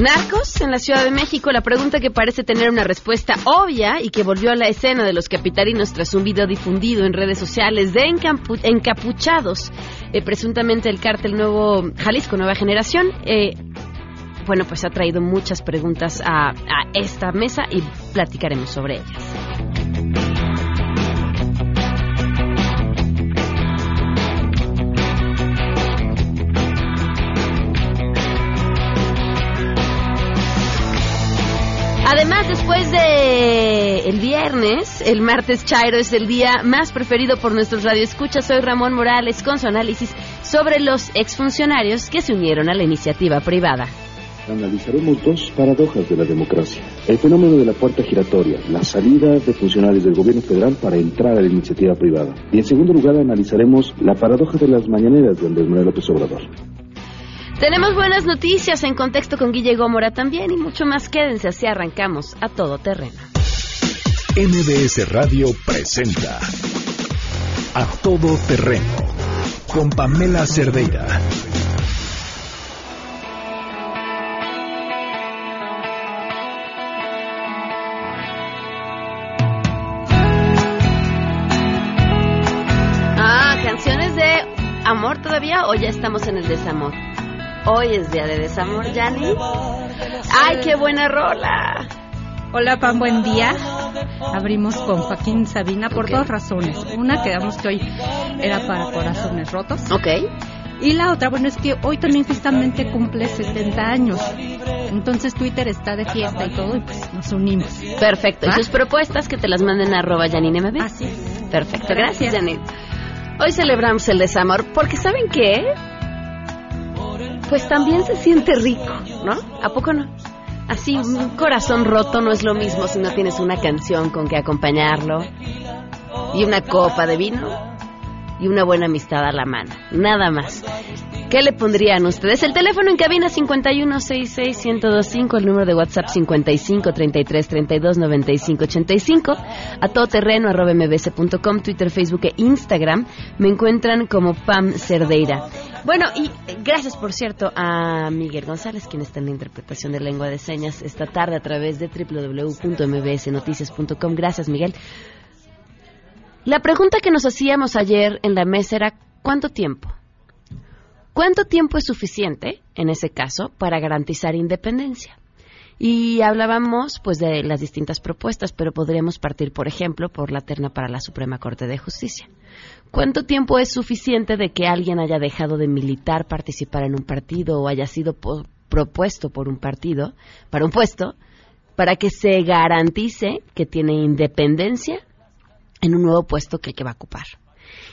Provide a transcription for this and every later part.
Narcos en la Ciudad de México, la pregunta que parece tener una respuesta obvia y que volvió a la escena de los capitalinos tras un video difundido en redes sociales de encapuchados, eh, presuntamente el cártel Nuevo Jalisco Nueva Generación. Eh, bueno, pues ha traído muchas preguntas a, a esta mesa y platicaremos sobre ellas. Además, después de el viernes, el martes Chairo es el día más preferido por nuestros radioescuchas. Soy Ramón Morales con su análisis sobre los exfuncionarios que se unieron a la iniciativa privada. Analizaremos dos paradojas de la democracia. El fenómeno de la puerta giratoria, la salida de funcionarios del gobierno federal para entrar a la iniciativa privada. Y en segundo lugar analizaremos la paradoja de las mañaneras de Andrés Manuel López Obrador. Tenemos buenas noticias en contexto con Guille Gómora también y mucho más. Quédense así arrancamos a todo terreno. MBS Radio presenta A Todo Terreno con Pamela Cerdeira. Ah, canciones de amor todavía o ya estamos en el desamor. Hoy es día de desamor, Yanni. ¡Ay, qué buena rola! Hola, Pan, buen día. Abrimos con Joaquín Sabina por dos razones. Una, quedamos que hoy era para corazones rotos. Ok. Y la otra, bueno, es que hoy también justamente cumple 70 años. Entonces Twitter está de fiesta y todo, y pues nos unimos. Perfecto. ¿Y tus propuestas que te las manden a arroba Janine MB? Así es. Perfecto. Gracias, Gracias. Janine. Hoy celebramos el desamor porque ¿saben qué? Pues también se siente rico, ¿no? ¿A poco no? Así, un corazón roto no es lo mismo si no tienes una canción con que acompañarlo y una copa de vino y una buena amistad a la mano. Nada más. ¿Qué le pondrían ustedes? El teléfono en cabina 5166-1025, el número de WhatsApp 5533329585, a todoterreno mbs.com, Twitter, Facebook e Instagram. Me encuentran como Pam Cerdeira. Bueno, y gracias, por cierto, a Miguel González, quien está en la interpretación de lengua de señas esta tarde a través de www.mbsnoticias.com. Gracias, Miguel. La pregunta que nos hacíamos ayer en la mesa era, ¿cuánto tiempo? ¿Cuánto tiempo es suficiente, en ese caso, para garantizar independencia? Y hablábamos, pues, de las distintas propuestas, pero podríamos partir, por ejemplo, por la terna para la Suprema Corte de Justicia. ¿Cuánto tiempo es suficiente de que alguien haya dejado de militar, participar en un partido o haya sido propuesto por un partido para un puesto para que se garantice que tiene independencia en un nuevo puesto que, va a ocupar?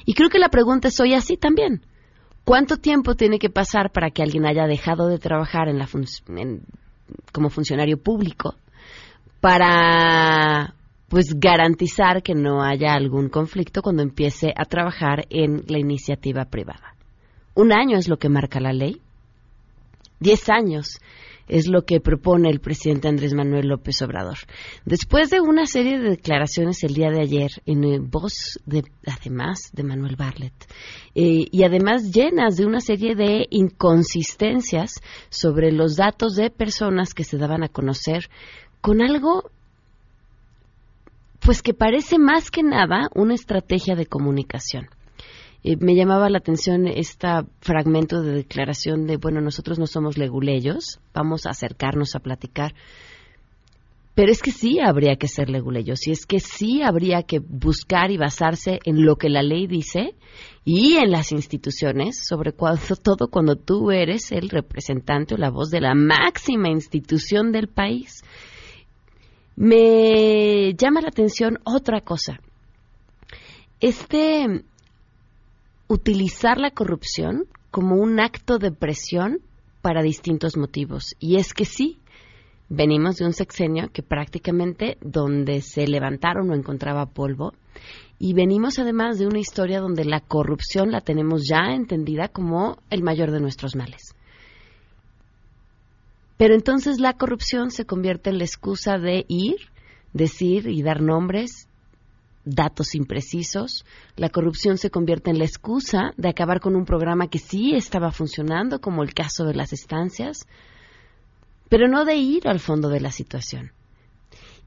Y creo que la pregunta es hoy así también. ¿Cuánto tiempo tiene que pasar para que alguien haya dejado de trabajar en la en- como funcionario público para pues garantizar que no haya algún conflicto cuando empiece a trabajar en la iniciativa privada? Un año es lo que marca la ley. Diez años es lo que propone el presidente Andrés Manuel López Obrador. Después de una serie de declaraciones el día de ayer en eh, voz de, además de Manuel Barlet, eh, y además llenas de una serie de inconsistencias sobre los datos de personas que se daban a conocer con algo pues que parece más que nada una estrategia de comunicación. Eh, me llamaba la atención este fragmento de declaración de, bueno, nosotros no somos leguleyos, vamos a acercarnos a platicar. Pero es que sí habría que ser leguleyos y es que sí habría que buscar y basarse en lo que la ley dice y en las instituciones, sobre cuando, todo cuando tú eres el representante o la voz de la máxima institución del país. Me llama la atención otra cosa. Este utilizar la corrupción como un acto de presión para distintos motivos. Y es que sí, venimos de un sexenio que prácticamente donde se levantaron o encontraba polvo, Y venimos además de una historia donde la corrupción la tenemos ya entendida como el mayor de nuestros males. Pero entonces la corrupción se convierte en la excusa de ir, decir y dar nombres, datos imprecisos. La corrupción se convierte en la excusa de acabar con un programa que sí estaba funcionando, como el caso de las estancias, pero no de ir al fondo de la situación.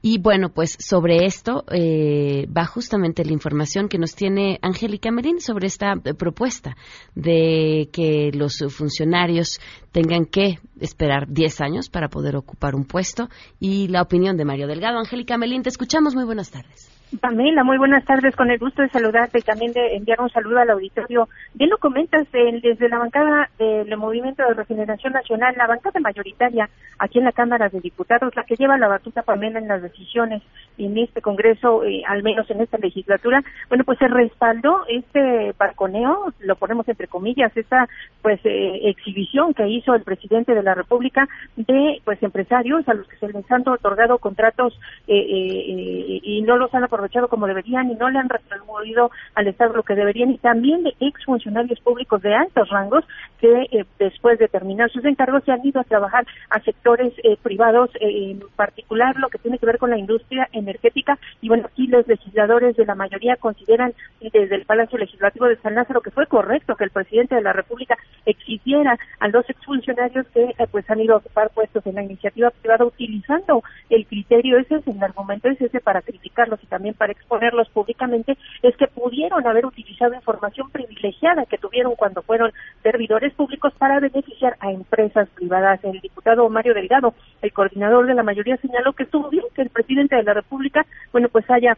Y bueno, pues sobre esto eh, va justamente la información que nos tiene Angélica Merín sobre esta eh, propuesta de que los funcionarios tengan que esperar 10 años para poder ocupar un puesto y la opinión de Mario Delgado. Angélica Melín, te escuchamos. Muy buenas tardes. Pamela, muy buenas tardes. Con el gusto de saludarte y también de enviar un saludo al auditorio. Bien lo comentas desde la bancada del Movimiento de Regeneración Nacional, la bancada mayoritaria aquí en la Cámara de Diputados, la que lleva la batuta Pamela en las decisiones en este Congreso, eh, al menos en esta legislatura. Bueno, pues se respaldó este balconeo, lo ponemos entre comillas, esta pues eh, exhibición que hizo el presidente de la República de pues empresarios a los que se les han otorgado contratos eh, y no los han aprovechado como deberían y no le han retribuido al Estado lo que deberían y también de exfuncionarios públicos de altos rangos que eh, después de terminar sus encargos se han ido a trabajar a sectores eh, privados, eh, en particular lo que tiene que ver con la industria energética. Y bueno, aquí los legisladores de la mayoría consideran desde el Palacio Legislativo de San Lázaro que fue correcto que el presidente de la República exigiera a los exfuncionarios que pues han ido a ocupar puestos en la iniciativa privada utilizando el criterio, ese es el argumento, es ese para criticarlos y también para exponerlos públicamente, es que pudieron haber utilizado información privilegiada que tuvieron cuando fueron servidores públicos para beneficiar a empresas privadas. El diputado Mario Delgado, el coordinador de la mayoría, señaló que estuvo bien que el presidente de la República, bueno, pues haya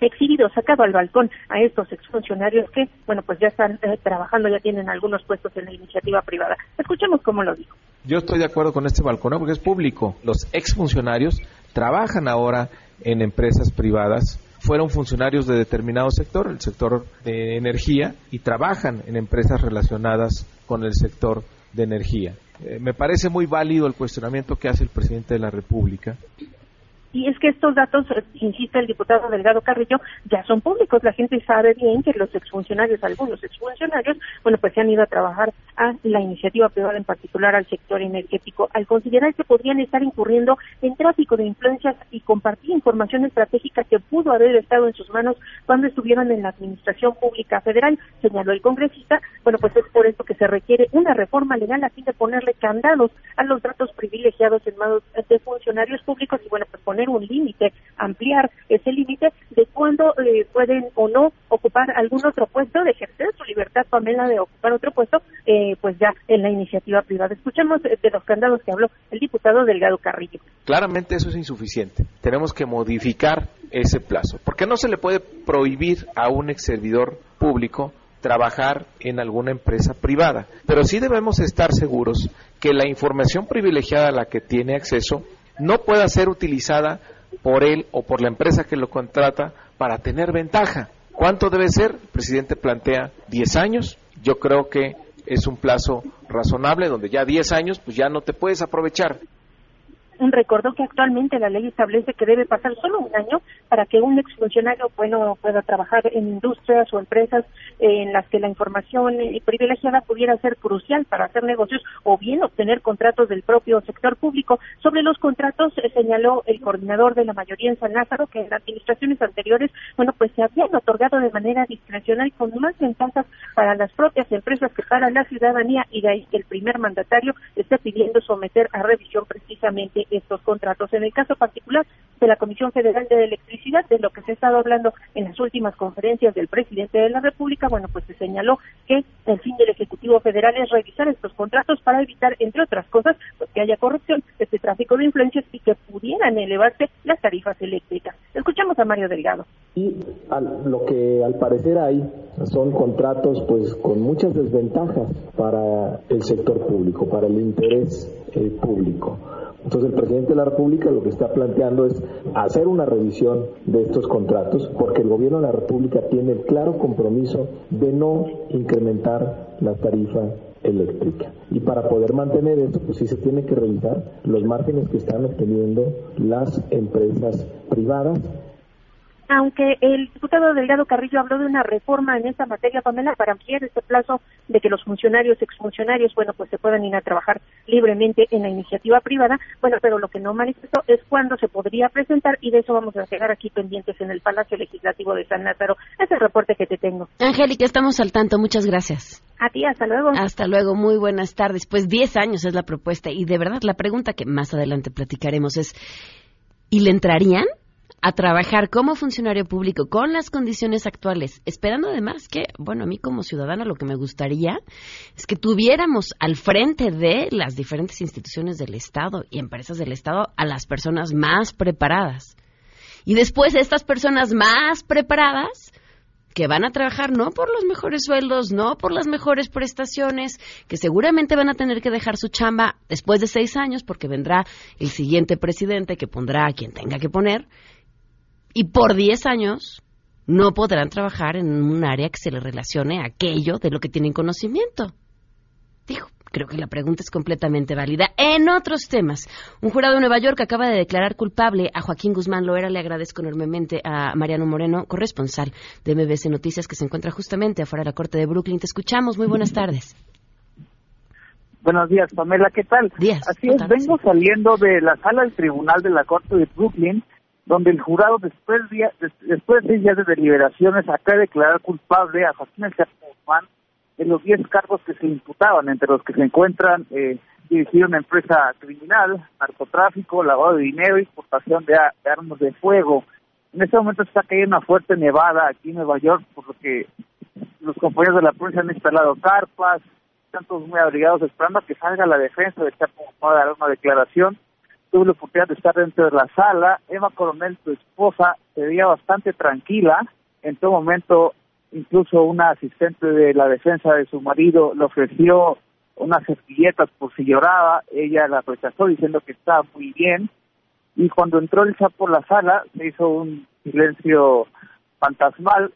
exhibido, sacado al balcón a estos exfuncionarios que, bueno, pues ya están eh, trabajando, ya tienen algunos puestos en la iniciativa privada. Escuchemos cómo lo dijo. Yo estoy de acuerdo con este balcón porque es público. Los exfuncionarios trabajan ahora en empresas privadas, fueron funcionarios de determinado sector, el sector de energía, y trabajan en empresas relacionadas con el sector de energía. Eh, me parece muy válido el cuestionamiento que hace el presidente de la República y es que estos datos, eh, insiste el diputado Delgado Carrillo, ya son públicos. La gente sabe bien que los exfuncionarios, algunos exfuncionarios, bueno, pues se han ido a trabajar a la iniciativa privada, en particular al sector energético, al considerar que podrían estar incurriendo en tráfico de influencias y compartir información estratégica que pudo haber estado en sus manos cuando estuvieron en la Administración Pública Federal, señaló el congresista. Bueno, pues es por esto que se requiere una reforma legal a fin de ponerle candados a los datos privilegiados en manos de funcionarios públicos y, bueno, pues poner un límite, ampliar ese límite de cuándo eh, pueden o no ocupar algún otro puesto, de ejercer su libertad, Pamela, de ocupar otro puesto, eh, pues ya en la iniciativa privada. Escuchemos eh, de los candados que habló el diputado Delgado Carrillo. Claramente eso es insuficiente. Tenemos que modificar ese plazo, porque no se le puede prohibir a un ex servidor público trabajar en alguna empresa privada. Pero sí debemos estar seguros que la información privilegiada a la que tiene acceso no pueda ser utilizada por él o por la empresa que lo contrata para tener ventaja. ¿Cuánto debe ser? El presidente plantea 10 años. Yo creo que es un plazo razonable donde ya 10 años pues ya no te puedes aprovechar recordó que actualmente la ley establece que debe pasar solo un año para que un exfuncionario bueno, pueda trabajar en industrias o empresas en las que la información privilegiada pudiera ser crucial para hacer negocios o bien obtener contratos del propio sector público. Sobre los contratos eh, señaló el coordinador de la mayoría en San Lázaro que en administraciones anteriores, bueno, pues se habían otorgado de manera discrecional con más ventajas para las propias empresas que para la ciudadanía y de ahí que el primer mandatario esté pidiendo someter a revisión precisamente estos contratos. En el caso particular de la Comisión Federal de Electricidad, de lo que se ha estado hablando en las últimas conferencias del presidente de la República, bueno, pues se señaló que el fin del Ejecutivo Federal es revisar estos contratos para evitar, entre otras cosas, pues que haya corrupción, este tráfico de influencias y que pudieran elevarse las tarifas eléctricas. Escuchamos a Mario Delgado. Y lo que al parecer hay son contratos pues con muchas desventajas para el sector público, para el interés eh, público. Entonces el presidente de la República lo que está planteando es hacer una revisión de estos contratos porque el gobierno de la República tiene el claro compromiso de no incrementar la tarifa eléctrica. Y para poder mantener esto, pues sí se tiene que revisar los márgenes que están obteniendo las empresas privadas aunque el diputado Delgado Carrillo habló de una reforma en esta materia, Pamela, para ampliar este plazo de que los funcionarios, exfuncionarios, bueno, pues se puedan ir a trabajar libremente en la iniciativa privada, bueno, pero lo que no manifestó es cuándo se podría presentar y de eso vamos a quedar aquí pendientes en el Palacio Legislativo de San Lázaro. Es el reporte que te tengo. Angélica, estamos al tanto. Muchas gracias. A ti, hasta luego. Hasta luego, muy buenas tardes. Pues 10 años es la propuesta y de verdad la pregunta que más adelante platicaremos es, ¿y le entrarían? A trabajar como funcionario público con las condiciones actuales, esperando además que, bueno, a mí como ciudadana lo que me gustaría es que tuviéramos al frente de las diferentes instituciones del Estado y empresas del Estado a las personas más preparadas. Y después estas personas más preparadas que van a trabajar no por los mejores sueldos, no por las mejores prestaciones, que seguramente van a tener que dejar su chamba después de seis años porque vendrá el siguiente presidente que pondrá a quien tenga que poner y por 10 años no podrán trabajar en un área que se les relacione a aquello de lo que tienen conocimiento. Dijo, creo que la pregunta es completamente válida. En otros temas, un jurado de Nueva York acaba de declarar culpable a Joaquín Guzmán Loera. Le agradezco enormemente a Mariano Moreno, corresponsal de MBC Noticias, que se encuentra justamente afuera de la Corte de Brooklyn. Te escuchamos. Muy buenas tardes. Buenos días, Pamela. ¿Qué tal? Días. Así es, vengo saliendo de la sala del Tribunal de la Corte de Brooklyn donde el jurado, después de, después de días de deliberaciones, acaba de declarar culpable a Joaquín Guzmán de los diez cargos que se imputaban, entre los que se encuentran eh, dirigir una empresa criminal, narcotráfico, lavado de dinero, exportación de, armas de fuego. En este momento está cayendo una fuerte nevada aquí en Nueva York, por lo que los compañeros de la prensa han instalado carpas, están todos muy abrigados esperando a que salga la defensa de Chapo a dar una declaración tuve la oportunidad de estar dentro de la sala. Emma Coronel, su esposa, se veía bastante tranquila. En todo momento, incluso una asistente de la defensa de su marido le ofreció unas servilletas por si lloraba. Ella la rechazó diciendo que estaba muy bien. Y cuando entró el por la sala, se hizo un silencio fantasmal.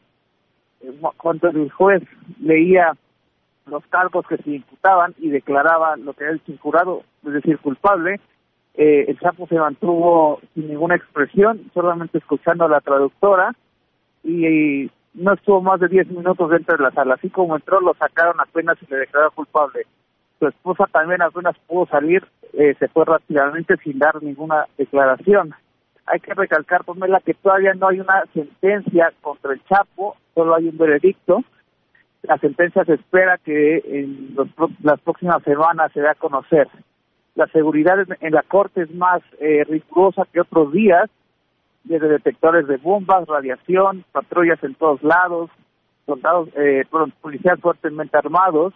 Cuando el juez leía los cargos que se imputaban y declaraba lo que era el jurado, es decir, culpable, eh, el Chapo se mantuvo sin ninguna expresión, solamente escuchando a la traductora y, no estuvo más de 10 minutos dentro de la sala. Así como entró, lo sacaron apenas y le declararon culpable. Su esposa también apenas pudo salir, eh, se fue rápidamente sin dar ninguna declaración. Hay que recalcar, Pamela, que todavía no hay una sentencia contra el Chapo, solo hay un veredicto. La sentencia se espera que en las próximas semanas se dé a conocer la seguridad en la corte es más eh, rigurosa que otros días, desde detectores de bombas, radiación, patrullas en todos lados, soldados, eh, policías fuertemente armados.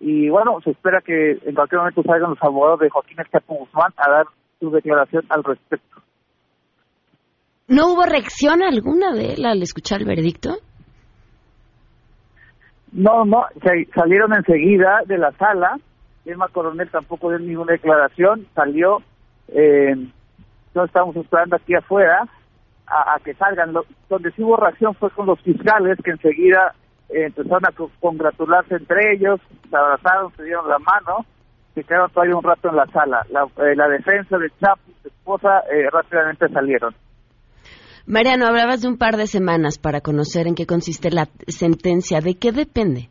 Y bueno, se espera que en cualquier momento salgan los abogados de Joaquín Escapo Guzmán a dar su declaración al respecto. ¿No hubo reacción alguna de él al escuchar el veredicto? No, no, salieron enseguida de la sala Emma Coronel tampoco dio ninguna declaración, salió, eh, no estamos esperando aquí afuera a, que salgan. donde sí hubo reacción fue con los fiscales que enseguida eh, empezaron a congratularse entre ellos, se abrazaron, se dieron la mano, se quedaron todavía un rato en la sala. La, eh, defensa de Chapo y su esposa eh, rápidamente salieron. Mariano, hablabas de un par de semanas para conocer en qué consiste la sentencia. ¿De qué depende?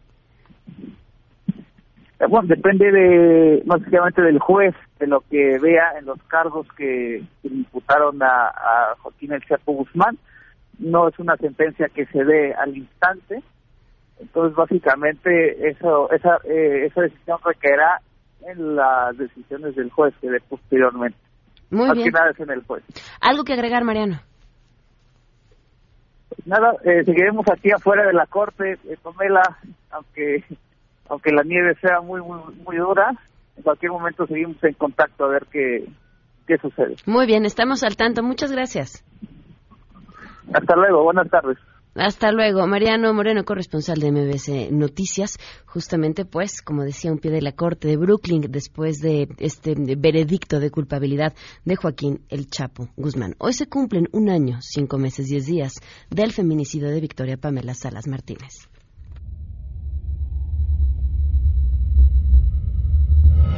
Eh, bueno, depende de, básicamente del juez, de lo que vea en los cargos que, imputaron a, Joaquín El Chapo Guzmán. No es una sentencia que se dé al instante. Entonces, básicamente, eso, esa, eh, esa decisión recaerá en las decisiones del juez que dé posteriormente. Muy bien. nada es en el juez. ¿Algo que agregar, Mariano? Pues nada, eh, seguiremos aquí afuera de la corte, eh, Tomela, aunque aunque la nieve sea muy, muy, muy dura, en cualquier momento seguimos en contacto a ver qué, qué sucede. Muy bien, estamos al tanto. Muchas gracias. Hasta luego, buenas tardes. Hasta luego. Mariano Moreno, corresponsal de MBC Noticias. Justamente, pues, como decía, un pie de la corte de Brooklyn después de este veredicto de culpabilidad de Joaquín El Chapo Guzmán. Hoy se cumplen un año, cinco meses, diez días del feminicidio de Victoria Pamela Salas Martínez.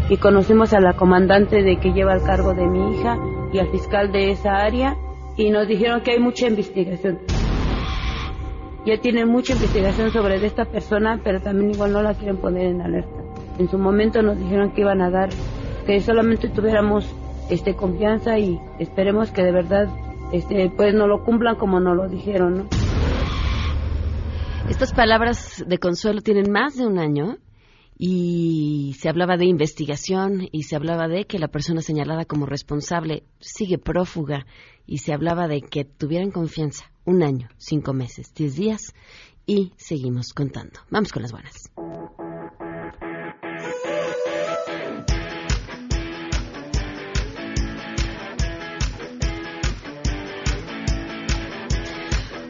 Y conocimos a la comandante de que lleva el cargo de mi hija y al fiscal de esa área y nos dijeron que hay mucha investigación. Ya tienen mucha investigación sobre esta persona, pero también igual no la quieren poner en alerta. En su momento nos dijeron que iban a dar, que solamente tuviéramos este confianza y esperemos que de verdad este pues no lo cumplan como nos lo dijeron, ¿no? Estas palabras de consuelo tienen más de un año y se hablaba de investigación y se hablaba de que la persona señalada como responsable sigue prófuga y se hablaba de que tuvieran confianza. Un año, cinco meses, diez días y seguimos contando. Vamos con las buenas.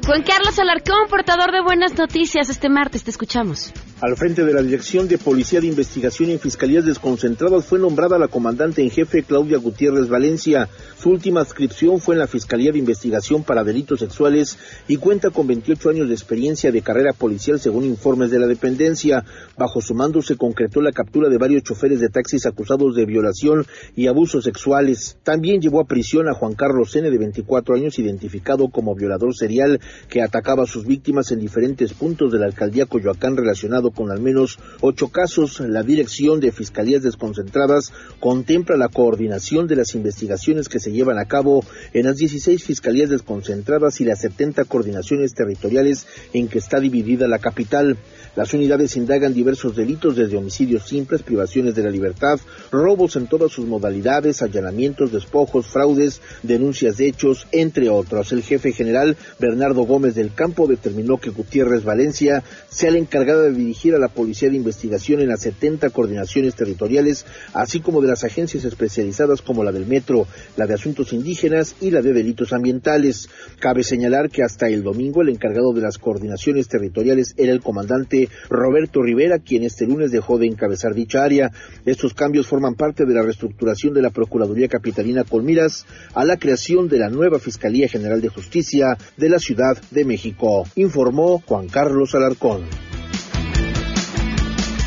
Juan Carlos Alarcón, portador de buenas noticias, este martes te escuchamos. Al frente de la Dirección de Policía de Investigación y Fiscalías Desconcentradas fue nombrada la comandante en jefe Claudia Gutiérrez Valencia. Su última adscripción fue en la Fiscalía de Investigación para Delitos Sexuales y cuenta con 28 años de experiencia de carrera policial según informes de la dependencia. Bajo su mando se concretó la captura de varios choferes de taxis acusados de violación y abusos sexuales. También llevó a prisión a Juan Carlos N. de 24 años, identificado como violador serial que atacaba a sus víctimas en diferentes puntos de la alcaldía Coyoacán relacionado con al menos ocho casos. La Dirección de Fiscalías Desconcentradas contempla la coordinación de las investigaciones que se llevan a cabo en las 16 fiscalías desconcentradas y las 70 coordinaciones territoriales en que está dividida la capital. Las unidades indagan diversos delitos desde homicidios simples, privaciones de la libertad, robos en todas sus modalidades, allanamientos, despojos, fraudes, denuncias de hechos, entre otros. El jefe general Bernardo Gómez del Campo determinó que Gutiérrez Valencia sea la encargada de dirigir a la Policía de Investigación en las 70 coordinaciones territoriales, así como de las agencias especializadas como la del Metro, la de Asuntos Indígenas y la de Delitos Ambientales. Cabe señalar que hasta el domingo el encargado de las coordinaciones territoriales era el comandante Roberto Rivera, quien este lunes dejó de encabezar dicha área. Estos cambios forman parte de la reestructuración de la Procuraduría Capitalina con miras a la creación de la nueva Fiscalía General de Justicia de la Ciudad de México, informó Juan Carlos Alarcón.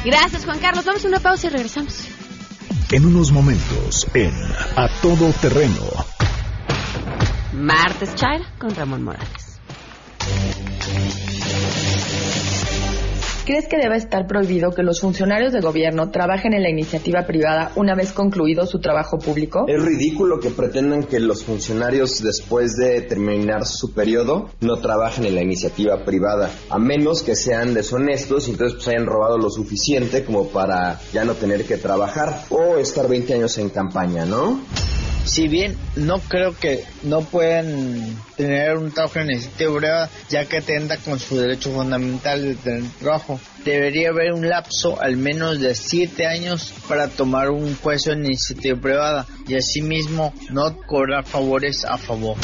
Gracias, Juan Carlos. Vamos a una pausa y regresamos. En unos momentos, en A Todo Terreno. Martes Chaira con Ramón Morales. ¿Crees que debe estar prohibido que los funcionarios de gobierno trabajen en la iniciativa privada una vez concluido su trabajo público? Es ridículo que pretendan que los funcionarios después de terminar su periodo no trabajen en la iniciativa privada, a menos que sean deshonestos y entonces pues hayan robado lo suficiente como para ya no tener que trabajar o estar 20 años en campaña, ¿no? Si bien no creo que no puedan tener un trabajo en iniciativa privada ya que atenta con su derecho fundamental de tener trabajo, debería haber un lapso al menos de siete años para tomar un puesto en iniciativa privada y asimismo no cobrar favores a favor.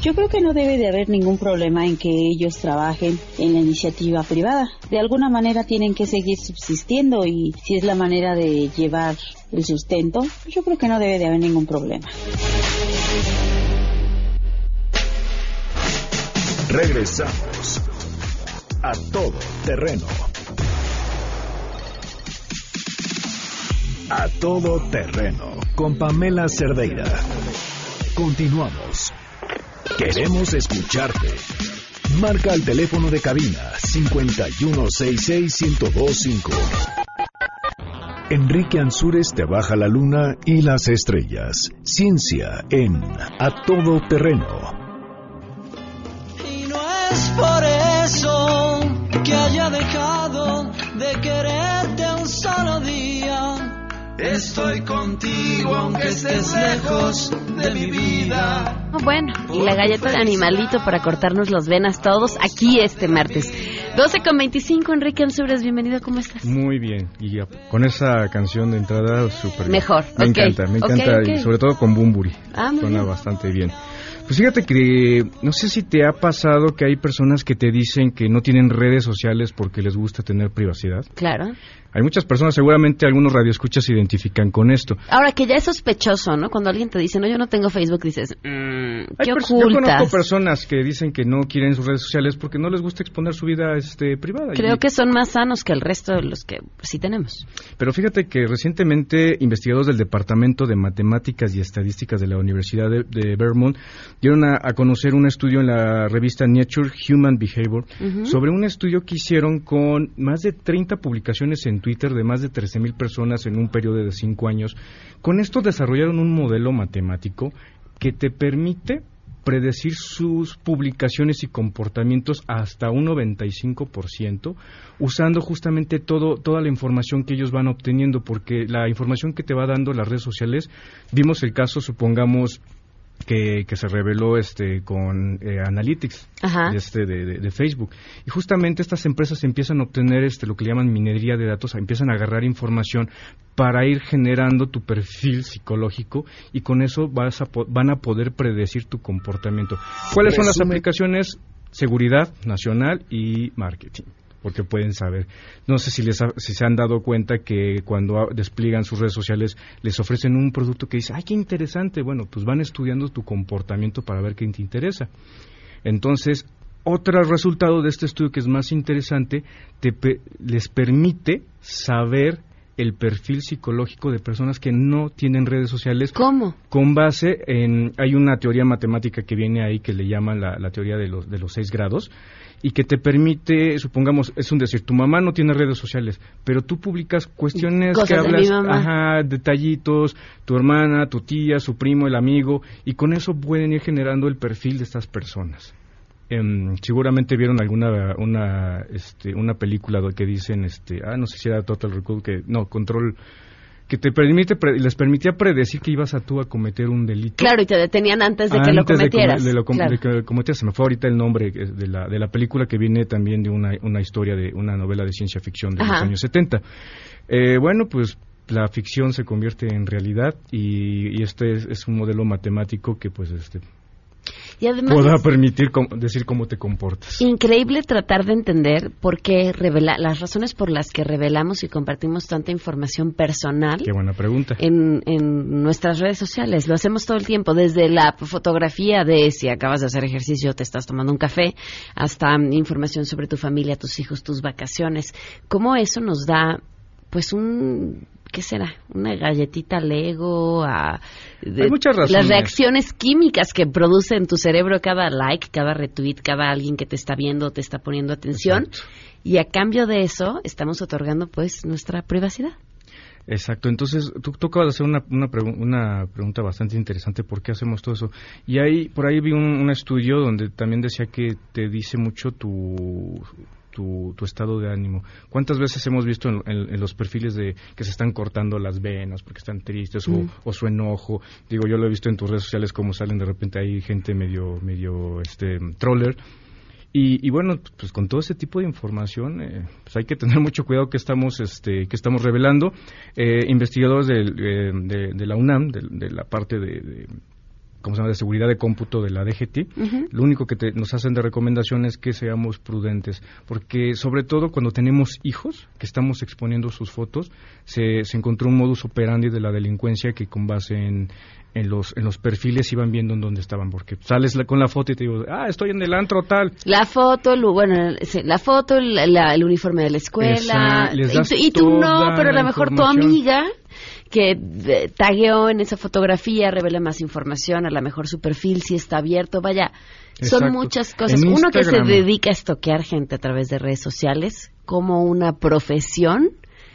Yo creo que no debe de haber ningún problema en que ellos trabajen en la iniciativa privada. De alguna manera tienen que seguir subsistiendo y si es la manera de llevar el sustento, yo creo que no debe de haber ningún problema. Regresamos a todo terreno. A todo terreno con Pamela Cerdeira. Continuamos. Queremos escucharte. Marca el teléfono de cabina 5166125. Enrique Ansúrez te baja la luna y las estrellas. Ciencia en A Todo Terreno. Y no es por eso que haya dejado de día. Estoy contigo aunque estés lejos de mi vida. Oh, bueno, y la galleta de animalito para cortarnos las venas todos aquí este martes. 12 con 25, Enrique Ansures, bienvenido, ¿cómo estás? Muy bien, y con esa canción de entrada súper bien. Mejor, Me ok. encanta, me encanta, ok. y sobre todo con Bumburi. Ah, muy Suena bien. bastante bien. Pues fíjate que no sé si te ha pasado que hay personas que te dicen que no tienen redes sociales porque les gusta tener privacidad. Claro. Hay muchas personas, seguramente algunos radioescuchas se identifican con esto. Ahora que ya es sospechoso, ¿no? Cuando alguien te dice, no, yo no tengo Facebook, dices, mmm, Hay ¿qué pers- yo conozco ocultas? personas que dicen que no quieren sus redes sociales porque no les gusta exponer su vida este, privada. Creo Y- que son más sanos que el resto de los que sí tenemos. Pero fíjate que recientemente investigadores del Departamento de Matemáticas y Estadísticas de la Universidad de, de Vermont dieron a, a conocer un estudio en la revista Nature Human Behavior sobre un estudio que hicieron con más de 30 publicaciones en Twitter de más de 13 mil personas en un periodo de 5 años. Con esto desarrollaron un modelo matemático que te permite predecir sus publicaciones y comportamientos hasta un 95% usando justamente todo toda la información que ellos van obteniendo porque la información que te va dando las redes sociales vimos el caso supongamos que, que se reveló este con eh, Analytics Ajá. este, de, de- de Facebook. Y justamente estas empresas empiezan a obtener este lo que le llaman minería de datos empiezan a agarrar información para ir generando tu perfil psicológico y con eso vas a van a poder predecir tu comportamiento. Cuáles son las aplicaciones seguridad nacional y marketing porque pueden saber. No sé si, les ha- si se han dado cuenta que cuando despliegan sus redes sociales les ofrecen un producto que dice, ay, qué interesante. Bueno, pues van estudiando tu comportamiento para ver qué te interesa. Entonces, otro resultado de este estudio que es más interesante, te les permite saber el perfil psicológico de personas que no tienen redes sociales. ¿Cómo? Con base en... Hay una teoría matemática que viene ahí que le llaman la, la teoría de los, de los seis grados y que te permite, supongamos, es un decir, tu mamá no tiene redes sociales, pero tú publicas cuestiones Cosas que hablas, ajá, detallitos, tu hermana, tu tía, su primo, el amigo, y con eso pueden ir generando el perfil de estas personas. Em, seguramente vieron alguna una este, una película que dicen este ah no sé si era Total Recall que no Control que te permite pre- les permitía predecir que ibas a tú a cometer un delito Claro, y te detenían antes de que lo de cometieras. de lo com- Claro. de que lo cometieras. Se me fue ahorita el nombre eh, de la, de la película que viene también de una, una historia de una novela de ciencia ficción de los años 70. Eh, bueno, pues la ficción se convierte en realidad y, y este es, es un modelo matemático que pues este Y además es permitir com- decir cómo te comportas. increíble tratar de entender por qué revela las razones por las que revelamos y compartimos tanta información personal Qué buena pregunta. en, en nuestras redes sociales. Lo hacemos todo el tiempo, desde la fotografía de si acabas de hacer ejercicio, te estás tomando un café, hasta información sobre tu familia, tus hijos, tus vacaciones. ¿Cómo eso nos da, pues, un... ¿Qué será? Una galletita Lego, a, de- Hay muchas razones. las reacciones químicas que produce en tu cerebro cada like, cada retweet, cada alguien que te está viendo, te está poniendo atención. Y a cambio de eso, estamos otorgando, pues, nuestra privacidad. Exacto, entonces tú, tú acabas de hacer una, una, pregu- una pregunta bastante interesante, ¿por qué hacemos todo eso? Y ahí, por ahí vi un, un estudio donde también decía que te dice mucho tu, tu, tu estado de ánimo. ¿Cuántas veces hemos visto en, en- en los perfiles de que se están cortando las venas porque están tristes o, Mm. o su enojo? Digo, yo lo he visto en tus redes sociales como salen de repente ahí gente medio, medio, este, troller. Y, y bueno, pues con todo ese tipo de información, eh, pues hay que tener mucho cuidado que estamos, este, que estamos revelando. Eh, investigadores del, eh, de, de la UNAM, de, de la parte de, ¿cómo se llama?, de seguridad de cómputo de la DGT, lo único que te- nos hacen de recomendación es que seamos prudentes, porque sobre todo cuando tenemos hijos, que estamos exponiendo sus fotos, se, se encontró un modus operandi de la delincuencia que con base en, en los, en los perfiles iban viendo en dónde estaban, porque sales la- con la foto y te digo, ah, estoy en el antro tal. La foto, el- bueno, la foto, la- la- el uniforme de la escuela. Les y, y tú no, pero a lo mejor tu amiga que eh, tagueó en esa fotografía revela más información, a lo mejor su perfil si está abierto, vaya, son muchas cosas. En Uno que se dedica a estoquear gente a través de redes sociales como una profesión,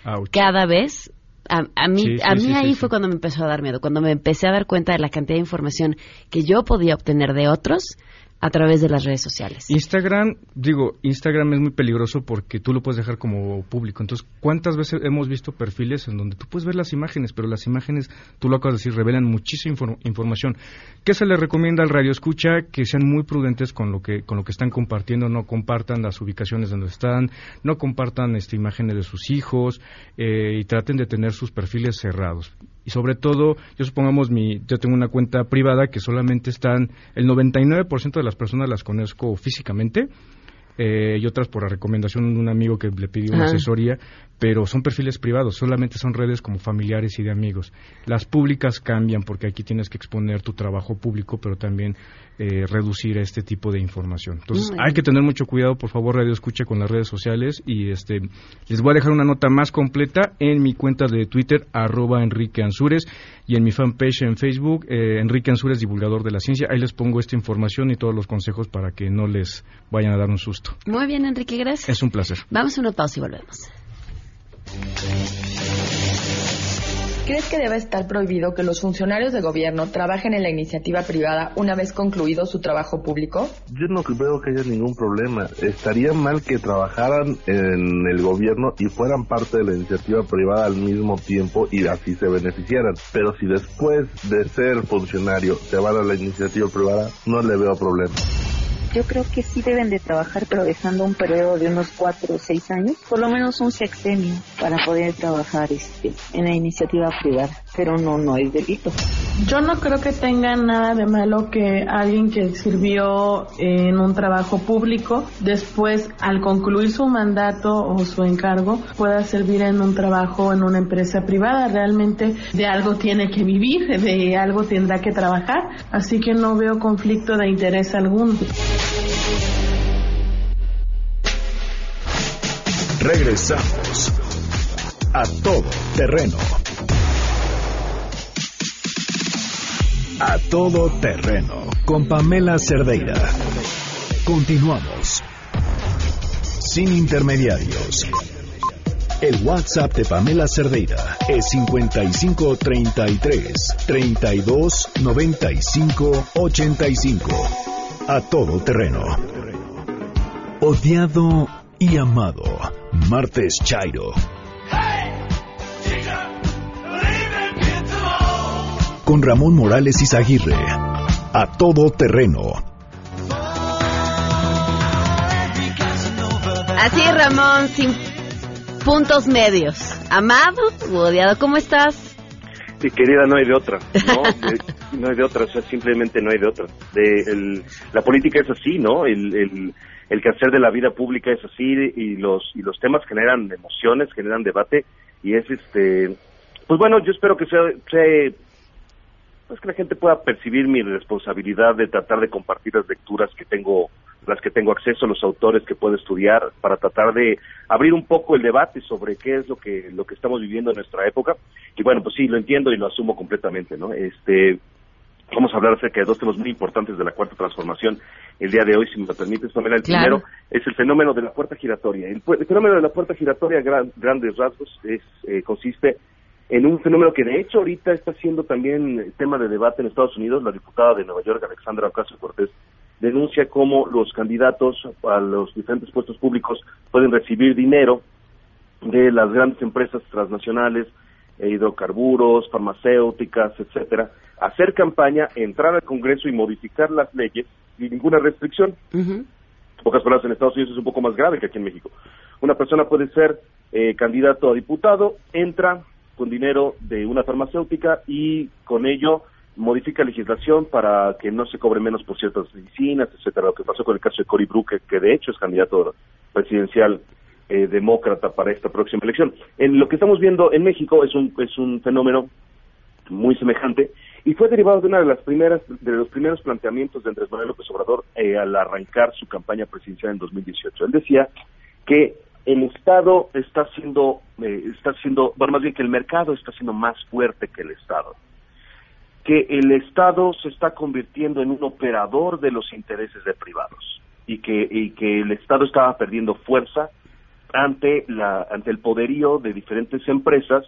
Ouch. cada vez a, a mí, Sí, sí, a mí sí, ahí sí, fue sí. cuando me empezó a dar miedo, cuando me empecé a dar cuenta de la cantidad de información que yo podía obtener de otros a través de las redes sociales. Instagram, digo, Instagram es muy peligroso porque tú lo puedes dejar como público. Entonces, ¿cuántas veces hemos visto perfiles en donde tú puedes ver las imágenes, pero las imágenes, tú lo acabas de decir, revelan muchísima infor- información? ¿Qué se le recomienda al radio escucha? Que sean muy prudentes con lo que con lo que están compartiendo, no compartan las ubicaciones donde están, no compartan este, imágenes de sus hijos eh, y traten de tener sus perfiles cerrados. Y sobre todo, yo supongamos, mi, yo tengo una cuenta privada que solamente están, el 99% de las personas las conozco físicamente, eh, y otras por la recomendación de un amigo que le pidió una Ajá. asesoría, pero son perfiles privados, solamente son redes como familiares y de amigos. Las públicas cambian porque aquí tienes que exponer tu trabajo público, pero también eh, reducir este tipo de información. Entonces, Muy hay que tener mucho cuidado, por favor, Radio Escucha con las redes sociales y este les voy a dejar una nota más completa en mi cuenta de Twitter, arroba Enrique Ansures, y en mi fanpage en Facebook, eh, Enrique Ansures, divulgador de la ciencia. Ahí les pongo esta información y todos los consejos para que no les vayan a dar un susto. Muy bien, Enrique, gracias. Es un placer. Vamos a una pausa y volvemos. ¿Crees que debe estar prohibido que los funcionarios de gobierno trabajen en la iniciativa privada una vez concluido su trabajo público? Yo no veo que haya ningún problema. Estaría mal que trabajaran en el gobierno y fueran parte de la iniciativa privada al mismo tiempo y así se beneficiaran. Pero si después de ser funcionario se van a la iniciativa privada, no le veo problema. Yo creo que sí deben de trabajar, pero dejando un periodo de unos cuatro o seis años, por lo menos un sexenio, para poder trabajar este, en la iniciativa privada. Pero no, no es delito. Yo no creo que tenga nada de malo que alguien que sirvió en un trabajo público, después al concluir su mandato o su encargo, pueda servir en un trabajo en una empresa privada. Realmente de algo tiene que vivir, de algo tendrá que trabajar, así que no veo conflicto de interés alguno. Regresamos a todo terreno. A todo terreno con Pamela Cerdeira. Continuamos. Sin intermediarios. El WhatsApp de Pamela Cerdeira es 5533 32 95 85. A todo terreno. Odiado y amado. Martes Chairo. Con Ramón Morales Izaguirre. A todo terreno. Así es, Ramón, sin puntos medios. Amado u odiado, ¿cómo estás? Sí, querida, no hay de otra, ¿no? No hay de otra, o sea, simplemente no hay de otra. De, el- la política es así, ¿no? El, el, el quehacer de la vida pública es así y los, y los temas generan emociones, generan debate y es este... Pues bueno, yo espero que sea, sea pues que la gente pueda percibir mi responsabilidad de tratar de compartir las lecturas que tengo las que tengo acceso, los autores que puedo estudiar para tratar de abrir un poco el debate sobre qué es lo que lo que estamos viviendo en nuestra época. Y bueno pues sí lo entiendo y lo asumo completamente no este vamos a hablar acerca de dos temas muy importantes de la cuarta transformación el día de hoy si me lo permites Pamela. El Claro. primero es el fenómeno de la puerta giratoria. El, el fenómeno de la puerta giratoria gran- grandes rasgos es eh, consiste en un fenómeno que de hecho ahorita está siendo también tema de debate en Estados Unidos. La diputada de Nueva York, Alexandra Ocasio Cortés, denuncia cómo los candidatos a los diferentes puestos públicos pueden recibir dinero de las grandes empresas transnacionales, eh, hidrocarburos, farmacéuticas, etcétera, hacer campaña, entrar al Congreso y modificar las leyes sin ninguna restricción. En pocas palabras, en Estados Unidos es un poco más grave que aquí en México. Una persona puede ser eh, candidato a diputado, entra con dinero de una farmacéutica y con ello modifica legislación para que no se cobre menos por ciertas medicinas, etcétera. Lo que pasó con el caso de Cory Brooker, que de hecho es candidato presidencial eh, demócrata para esta próxima elección. En lo que estamos viendo en México es un es un fenómeno muy semejante y fue derivado de una de las primeras de los primeros planteamientos de Andrés Manuel López Obrador eh, al arrancar su campaña presidencial en 2018. Él decía que el Estado está siendo eh, está siendo bueno más bien que el mercado está siendo más fuerte que el Estado que el Estado se está convirtiendo en un operador de los intereses de privados y que y que el Estado estaba perdiendo fuerza ante la ante el poderío de diferentes empresas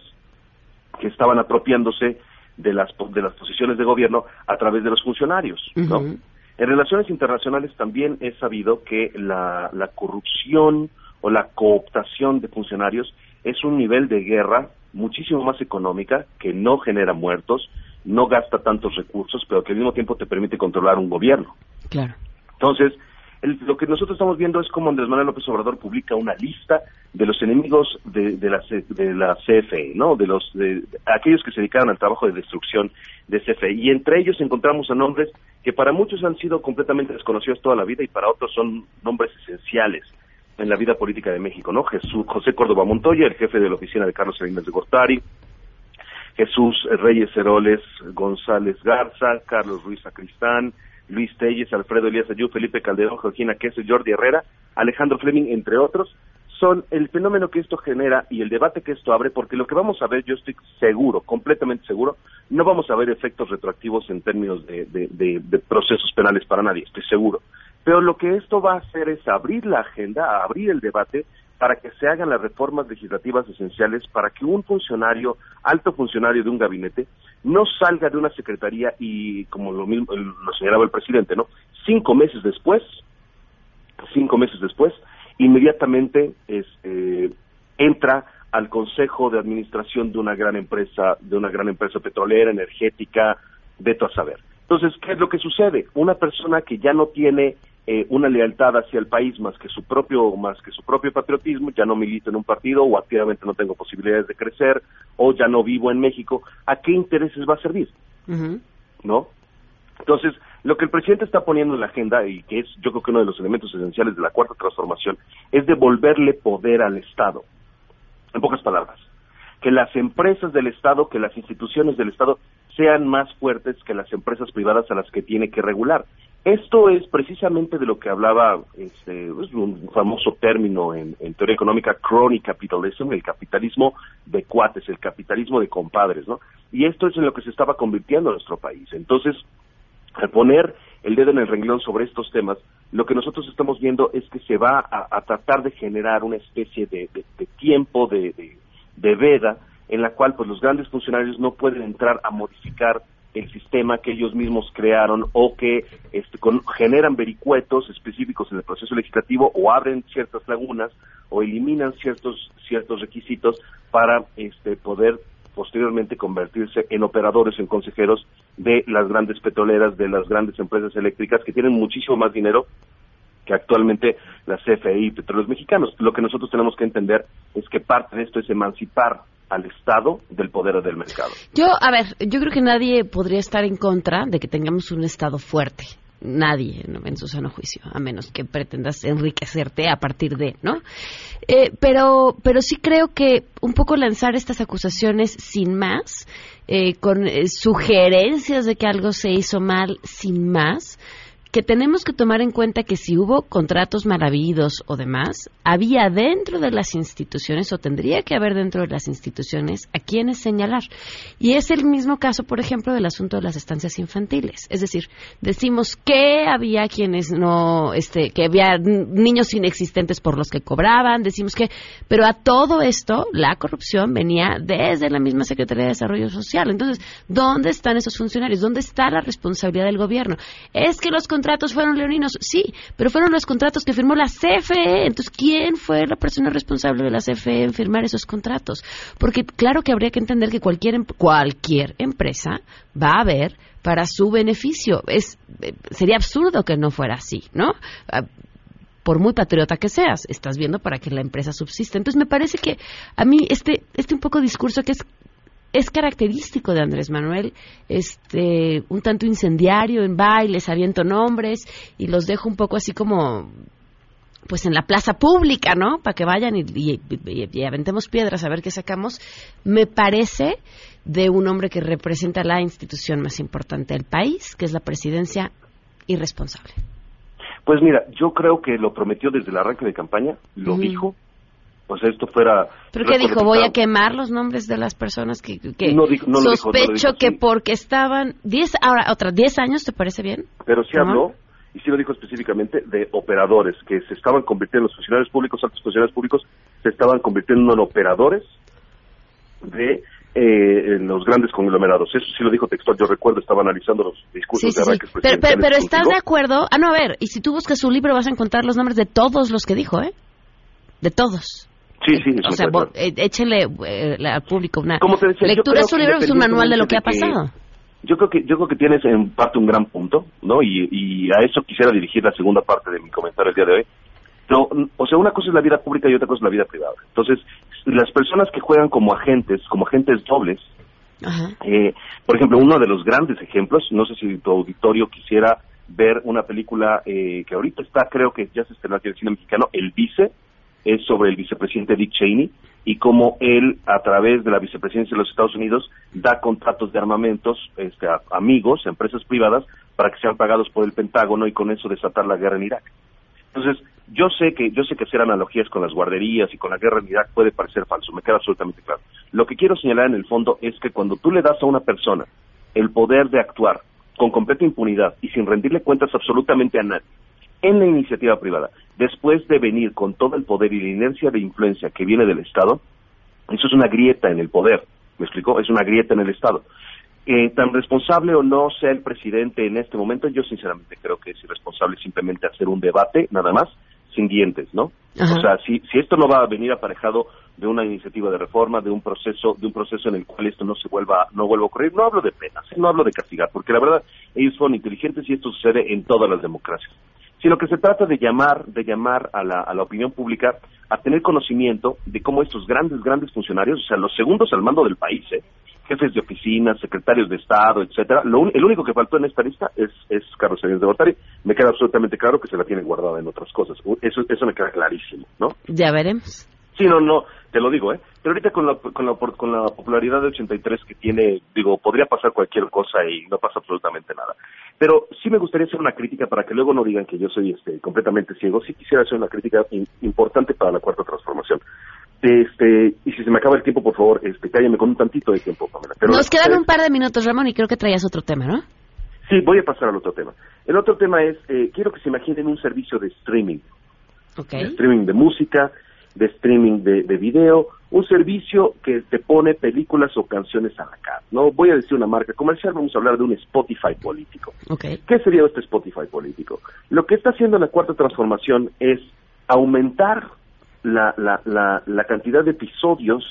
que estaban apropiándose de las de las posiciones de gobierno a través de los funcionarios, ¿no? En relaciones internacionales también es sabido que la, la corrupción o la cooptación de funcionarios es un nivel de guerra muchísimo más económica, que no genera muertos, no gasta tantos recursos, pero que al mismo tiempo te permite controlar un gobierno. Claro. Entonces, el- lo que nosotros estamos viendo es cómo Andrés Manuel López Obrador publica una lista de los enemigos de, de la, de la CFE, ¿no? De los de, de aquellos que se dedicaron al trabajo de destrucción de CFE. Y entre ellos encontramos a nombres que para muchos han sido completamente desconocidos toda la vida y para otros son nombres esenciales en la vida política de México, ¿no? Jesús, José Córdoba Montoya, el jefe de la oficina de Carlos Salinas de Gortari, Jesús Reyes Heroles González Garza, Carlos Ruiz Sacristán, Luis Telles, Alfredo Elías Ayú, Felipe Calderón, Georgina Queso, Jordi Herrera, Alejandro Fleming, entre otros, son el fenómeno que esto genera y el debate que esto abre, porque lo que vamos a ver, yo estoy seguro, completamente seguro, no vamos a ver efectos retroactivos en términos de procesos penales para nadie, estoy seguro. Pero lo que esto va a hacer es abrir la agenda, abrir el debate para que se hagan las reformas legislativas esenciales para que un funcionario, alto funcionario de un gabinete, no salga de una secretaría y, como lo, mismo, lo señalaba el presidente, ¿no? Cinco meses después, cinco meses después, inmediatamente este, entra al consejo de administración de una gran empresa, de una gran empresa petrolera, energética, de todo a saber. Entonces, ¿qué es lo que sucede? Una persona que ya no tiene eh, una lealtad hacia el país más que su propio más que su propio patriotismo, ya no milito en un partido o activamente no tengo posibilidades de crecer o ya no vivo en México, ¿a qué intereses va a servir? ¿No? Entonces, lo que el presidente está poniendo en la agenda y que es yo creo que uno de los elementos esenciales de la cuarta transformación es devolverle poder al Estado. En pocas palabras, que las empresas del Estado, que las instituciones del Estado sean más fuertes que las empresas privadas a las que tiene que regular. Esto es precisamente de lo que hablaba este, es un famoso término en, teoría económica, crony capitalism, el capitalismo de cuates, el capitalismo de compadres, ¿no? Y esto es en lo que se estaba convirtiendo nuestro país. Entonces, al poner el dedo en el renglón sobre estos temas, lo que nosotros estamos viendo es que se va a, tratar de generar una especie de, tiempo de veda en la cual pues los grandes funcionarios no pueden entrar a modificar el sistema que ellos mismos crearon o que este, con, generan vericuetos específicos en el proceso legislativo o abren ciertas lagunas o eliminan ciertos ciertos requisitos para este, poder posteriormente convertirse en operadores, en consejeros de las grandes petroleras, de las grandes empresas eléctricas que tienen muchísimo más dinero que actualmente la CFE y Petróleos Mexicanos. Lo que nosotros tenemos que entender es que parte de esto es emancipar al Estado del poder del mercado. Yo, a ver, yo creo que nadie podría estar en contra de que tengamos un Estado fuerte. Nadie en su sano juicio, a menos que pretendas enriquecerte a partir de, ¿no? Eh, pero, pero sí creo que un poco lanzar estas acusaciones sin más, eh, con eh, sugerencias de que algo se hizo mal sin más, que tenemos que tomar en cuenta que si hubo contratos maravillosos o demás, había dentro de las instituciones o tendría que haber dentro de las instituciones a quienes señalar. Y es el mismo caso, por ejemplo, del asunto de las estancias infantiles. Es decir, decimos que había quienes no, este, que había niños inexistentes por los que cobraban, decimos que, pero a todo esto la corrupción venía desde la misma Secretaría de Desarrollo Social. Entonces, ¿dónde están esos funcionarios? ¿Dónde está la responsabilidad del gobierno? Es que los contratos fueron leoninos, sí, pero fueron los contratos que firmó la CFE. Entonces, ¿quién fue la persona responsable de la CFE en firmar esos contratos? Porque claro que habría que entender que cualquier, cualquier empresa va a ver para su beneficio. Es, sería absurdo que no fuera así, ¿no? por muy patriota que seas, estás viendo para que la empresa subsista. Entonces me parece que a mí este, este un poco discurso que es es característico de Andrés Manuel, este, un tanto incendiario en bailes, aviento nombres y los dejo un poco así como pues en la plaza pública, ¿no? Para que vayan y, y, y, aventemos piedras a ver qué sacamos, me parece de un hombre que representa la institución más importante del país, que es la presidencia irresponsable. Pues mira, yo creo que lo prometió desde el arranque de campaña, lo dijo, pues esto fuera... ¿Pero qué dijo? ¿Voy a quemar los nombres de las personas que, que no dijo, no sospecho dijo, no dijo, que sí. porque estaban... Diez, ahora, otra, ¿diez años te parece bien? Pero sí habló, y sí lo dijo específicamente, de operadores, que se estaban convirtiendo, los funcionarios públicos, altos funcionarios públicos, se estaban convirtiendo en operadores de eh, los grandes conglomerados. Eso sí lo dijo textual. Yo recuerdo, estaba analizando los discursos sí, sí, de arranques sí. Pero, pero, pero ¿estás de acuerdo? Ah, no, a ver, y si tú buscas su libro vas a encontrar los nombres de todos los que dijo, ¿eh? De todos. Sí, sí, O sea, claro. eh, échele eh, al público una Como te decía, yo lectura. Su que libro es un manual de lo que ha pasado. Yo creo que yo creo que tienes en parte un gran punto, ¿no? Y, y a eso quisiera dirigir la segunda parte de mi comentario el día de hoy. Pero, o sea, una cosa es la vida pública y otra cosa es la vida privada. Entonces, las personas que juegan como agentes, como agentes dobles, eh, por ejemplo, uno de los grandes ejemplos, no sé si tu auditorio quisiera ver una película eh, que ahorita está, creo que ya se estrenó aquí en el cine mexicano, El Vice, es sobre el vicepresidente Dick Cheney y cómo él, a través de la vicepresidencia de los Estados Unidos, da contratos de armamentos este, a amigos, a empresas privadas, para que sean pagados por el Pentágono y con eso desatar la guerra en Irak. Entonces, yo sé que yo sé que hacer analogías con las guarderías y con la guerra en Irak puede parecer falso, me queda absolutamente claro. Lo que quiero señalar en el fondo es que cuando tú le das a una persona el poder de actuar con completa impunidad y sin rendirle cuentas absolutamente a nadie en la iniciativa privada, después de venir con todo el poder y la inercia de influencia que viene del Estado, eso es una grieta en el poder, ¿me explicó? Es una grieta en el Estado. Eh, tan responsable o no sea el presidente en este momento, yo sinceramente creo que es irresponsable simplemente hacer un debate, nada más, sin dientes, ¿no? O sea, si, si esto no va a venir aparejado de una iniciativa de reforma, de un proceso, de un proceso en el cual esto no se vuelva, no vuelva a ocurrir, no hablo de penas, no hablo de castigar, porque la verdad ellos son inteligentes y esto sucede en todas las democracias. Sino que se trata de llamar, de llamar a la, a la opinión pública a tener conocimiento de cómo estos grandes, grandes funcionarios, o sea, los segundos al mando del país, ¿eh? jefes de oficinas, secretarios de Estado, etcétera. Lo un- el único que faltó en esta lista es, es Carlos Salinas de Gortari. Me queda absolutamente claro que se la tiene guardada en otras cosas. Eso me queda clarísimo, ¿no? Ya veremos. Sí, no, no, te lo digo, ¿eh? Pero ahorita con la, con la, con la popularidad de 83 que tiene, digo, podría pasar cualquier cosa y no pasa absolutamente nada. Pero sí me gustaría hacer una crítica para que luego no digan que yo soy este, completamente ciego. Sí quisiera hacer una crítica in- importante para la cuarta transformación. Este, y si se me acaba el tiempo, por favor, este, cállame con un tantito de tiempo, Pamela. Pero, Nos quedan eh, un par de minutos, Ramón, y creo que traías otro tema, ¿no? Sí, voy a pasar al otro tema. El otro tema es, eh, quiero que se imaginen un servicio de streaming. Ok. de streaming de música, de streaming de, de video, un servicio que te pone películas o canciones a la cara. No voy a decir una marca comercial, vamos a hablar de un Spotify político. ¿Qué sería este Spotify político? Lo que está haciendo la cuarta transformación es aumentar la, la, la, la cantidad de episodios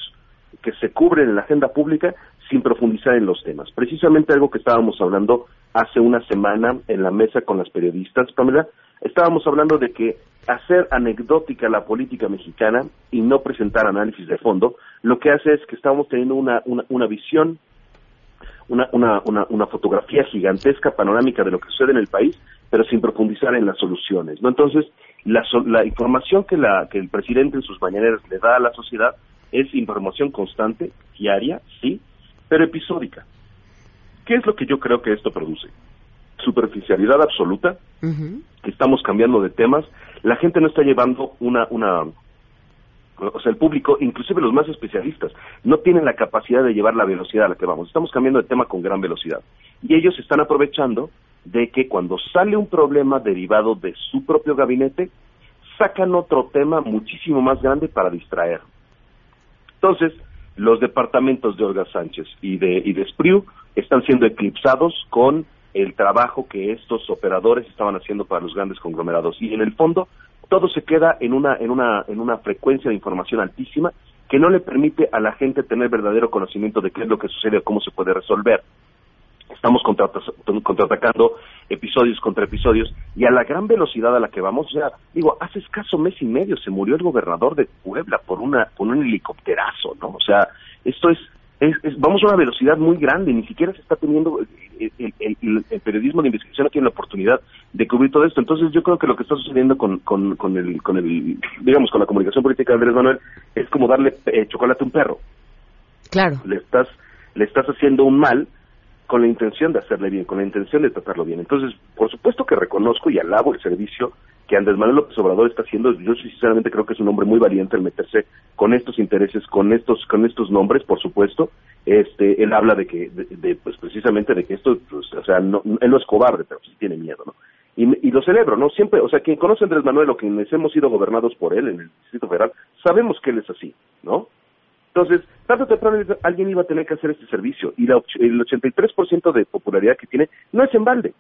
que se cubren en la agenda pública sin profundizar en los temas. Precisamente algo que estábamos hablando hace una semana en la mesa con las periodistas, Pamela, estábamos hablando de que hacer anecdótica la política mexicana y no presentar análisis de fondo, lo que hace es que estamos teniendo una, una, visión una, una, una, fotografía gigantesca, panorámica de lo que sucede en el país, pero sin profundizar en las soluciones. ¿no? Entonces, la, la información que, la, que el presidente en sus mañaneras le da a la sociedad es información constante, diaria, sí, pero episódica. ¿Qué es lo que yo creo que esto produce? Superficialidad absoluta, que estamos cambiando de temas, la gente no está llevando una, una, o sea, el público, inclusive los más especialistas, no tienen la capacidad de llevar la velocidad a la que vamos. Estamos cambiando de tema con gran velocidad. Y ellos están aprovechando de que cuando sale un problema derivado de su propio gabinete, sacan otro tema muchísimo más grande para distraer. Entonces, los departamentos de Olga Sánchez y de, y de Espriu están siendo eclipsados con el trabajo que estos operadores estaban haciendo para los grandes conglomerados. Y en el fondo, todo se queda en una, en una, en una frecuencia de información altísima que no le permite a la gente tener verdadero conocimiento de qué es lo que sucede o cómo se puede resolver. Estamos contraatacando episodios contra episodios y a la gran velocidad a la que vamos, o sea, digo, hace escaso mes y medio se murió el gobernador de Puebla por una por un helicópterazo, ¿no? O sea, esto es, es- es- vamos a una velocidad muy grande, ni siquiera se está teniendo el, el- el- el periodismo de investigación no tiene la oportunidad de cubrir todo esto. Entonces, yo creo que lo que está sucediendo con, con, con el con el digamos con la comunicación política de Andrés Manuel es como darle eh, chocolate a un perro. Claro. Le estás le estás haciendo un mal con la intención de hacerle bien, con la intención de tratarlo bien. Entonces, por supuesto que reconozco y alabo el servicio que Andrés Manuel López Obrador está haciendo. Yo sinceramente creo que es un hombre muy valiente al meterse con estos intereses, con estos con estos nombres, por supuesto. Este, él habla de que, de, pues precisamente de que esto, pues, o sea, no, él no es cobarde, pero sí tiene miedo, ¿no? Y, y lo celebro, ¿no? Siempre, o sea, quien conoce a Andrés Manuel o quienes hemos sido gobernados por él en el Distrito Federal, sabemos que él es así, ¿no? Entonces, tarde o temprano alguien iba a tener que hacer este servicio y la, el 83% de popularidad que tiene no es en balde.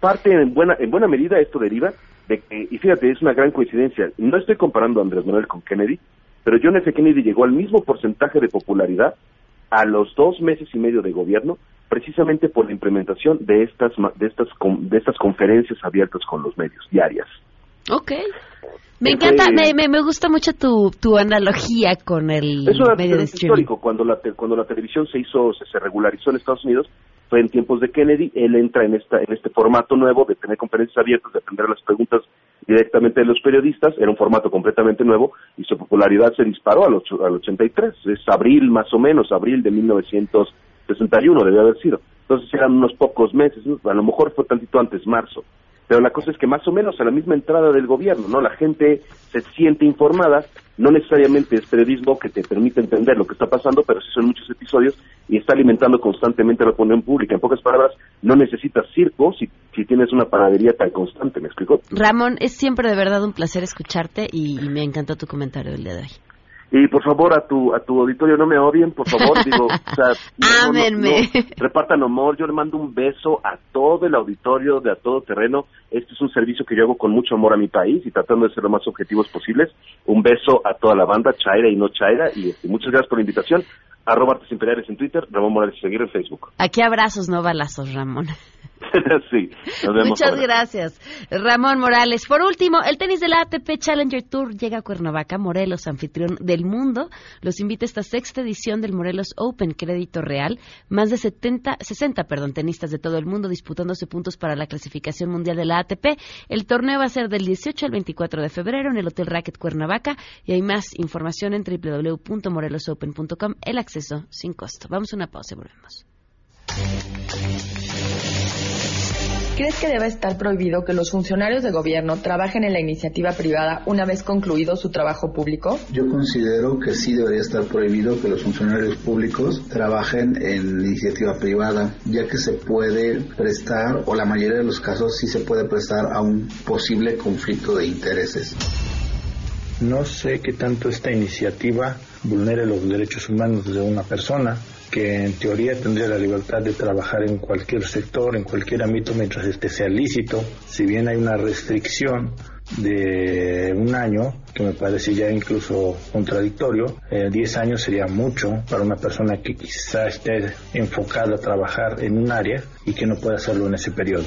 Parte en buena, en buena medida esto deriva de que, y fíjate, es una gran coincidencia, no estoy comparando a Andrés Manuel con Kennedy, pero John F. Kennedy llegó al mismo porcentaje de popularidad a los dos meses y medio de gobierno, precisamente por la implementación de estas, de estas, de estas conferencias abiertas con los medios diarias. Ok. Me Ese- encanta, me, me, me gusta mucho tu, tu analogía con el Es medio de histórico. Cuando la, cuando la televisión se hizo, se, se regularizó en Estados Unidos, fue en tiempos de Kennedy, él entra en, esta, en este formato nuevo de tener conferencias abiertas, de atender las preguntas directamente de los periodistas, era un formato completamente nuevo y su popularidad se disparó al, al 83, es abril más o menos, abril de 1961 debe haber sido. Entonces eran unos pocos meses, a lo mejor fue tantito antes, marzo. Pero la cosa es que más o menos a la misma entrada del gobierno, ¿no? La gente se siente informada, no necesariamente es periodismo que te permite entender lo que está pasando, pero sí son muchos episodios y está alimentando constantemente la opinión pública. En pocas palabras, no necesitas circo si, si tienes una panadería tan constante, ¿me explico? Ramón, es siempre de verdad un placer escucharte y, me encantó tu comentario el día de hoy. Y por favor, a tu, a tu auditorio no me odien, por favor, digo, o sea, no, no, no, repartan amor, yo le mando un beso a todo el auditorio de A Todo Terreno, este es un servicio que yo hago con mucho amor a mi país y tratando de ser lo más objetivos posibles, un beso a toda la banda, Chaira y no Chaira, y este, muchas gracias por la invitación, arroba Artes Imperiales en Twitter, Ramón Morales Seguir en Facebook. Aquí abrazos, no balazos, Ramón. sí, nos vemos Muchas ahora. gracias, Ramón Morales. Por último, el tenis de la ATP Challenger Tour llega a Cuernavaca, Morelos, anfitrión del mundo. Los invita a esta sexta edición del Morelos Open Crédito Real. Más de 70, 60 perdón, tenistas de todo el mundo disputándose puntos para la clasificación mundial de la ATP. El torneo va a ser del 18 al 24 de febrero en el Hotel Racket Cuernavaca y hay más información en www.morelosopen.com. El acceso sin costo. Vamos a una pausa y volvemos. ¿Crees que debe estar prohibido que los funcionarios de gobierno trabajen en la iniciativa privada una vez concluido su trabajo público? Yo considero que sí debería estar prohibido que los funcionarios públicos trabajen en la iniciativa privada, ya que se puede prestar, o la mayoría de los casos sí se puede prestar a un posible conflicto de intereses. No sé qué tanto esta iniciativa vulnere los derechos humanos de una persona que en teoría tendría la libertad de trabajar en cualquier sector, en cualquier ámbito, mientras este sea lícito. Si bien hay una restricción de un año, que me parece ya incluso contradictorio, eh, 10 años sería mucho para una persona que quizá esté enfocada a trabajar en un área y que no pueda hacerlo en ese periodo.